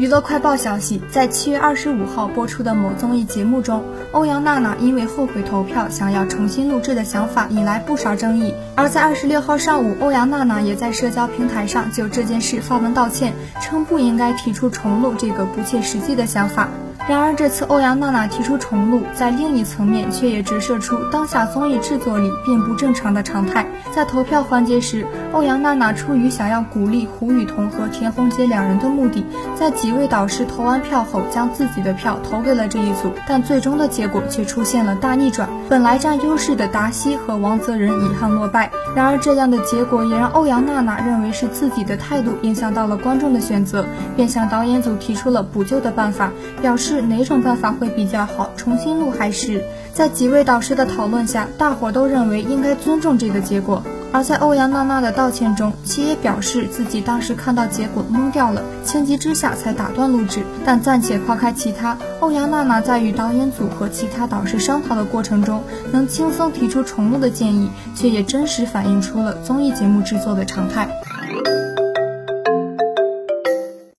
娱乐快报消息，在七月二十五号播出的某综艺节目中，欧阳娜娜因为后悔投票想要重新录制的想法引来不少争议。而在二十六号上午，欧阳娜娜也在社交平台上就这件事发文道歉，称不应该提出重录这个不切实际的想法。然而，这次欧阳娜娜提出重录，在另一层面却也折射出当下综艺制作里并不正常的常态。在投票环节时，欧阳娜娜出于想要鼓励胡雨桐和田宏杰两人的目的，在几位导师投完票后，将自己的票投给了这一组，但最终的结果却出现了大逆转。本来占优势的达西和王泽仁遗憾落败。然而，这样的结果也让欧阳娜娜认为是自己的态度影响到了观众的选择，便向导演组提出了补救的办法，表示。是哪种办法会比较好？重新录还是在几位导师的讨论下，大伙都认为应该尊重这个结果。而在欧阳娜娜的道歉中，其也表示自己当时看到结果懵掉了，情急之下才打断录制。但暂且抛开其他，欧阳娜娜在与导演组和其他导师商讨的过程中，能轻松提出重录的建议，却也真实反映出了综艺节目制作的常态。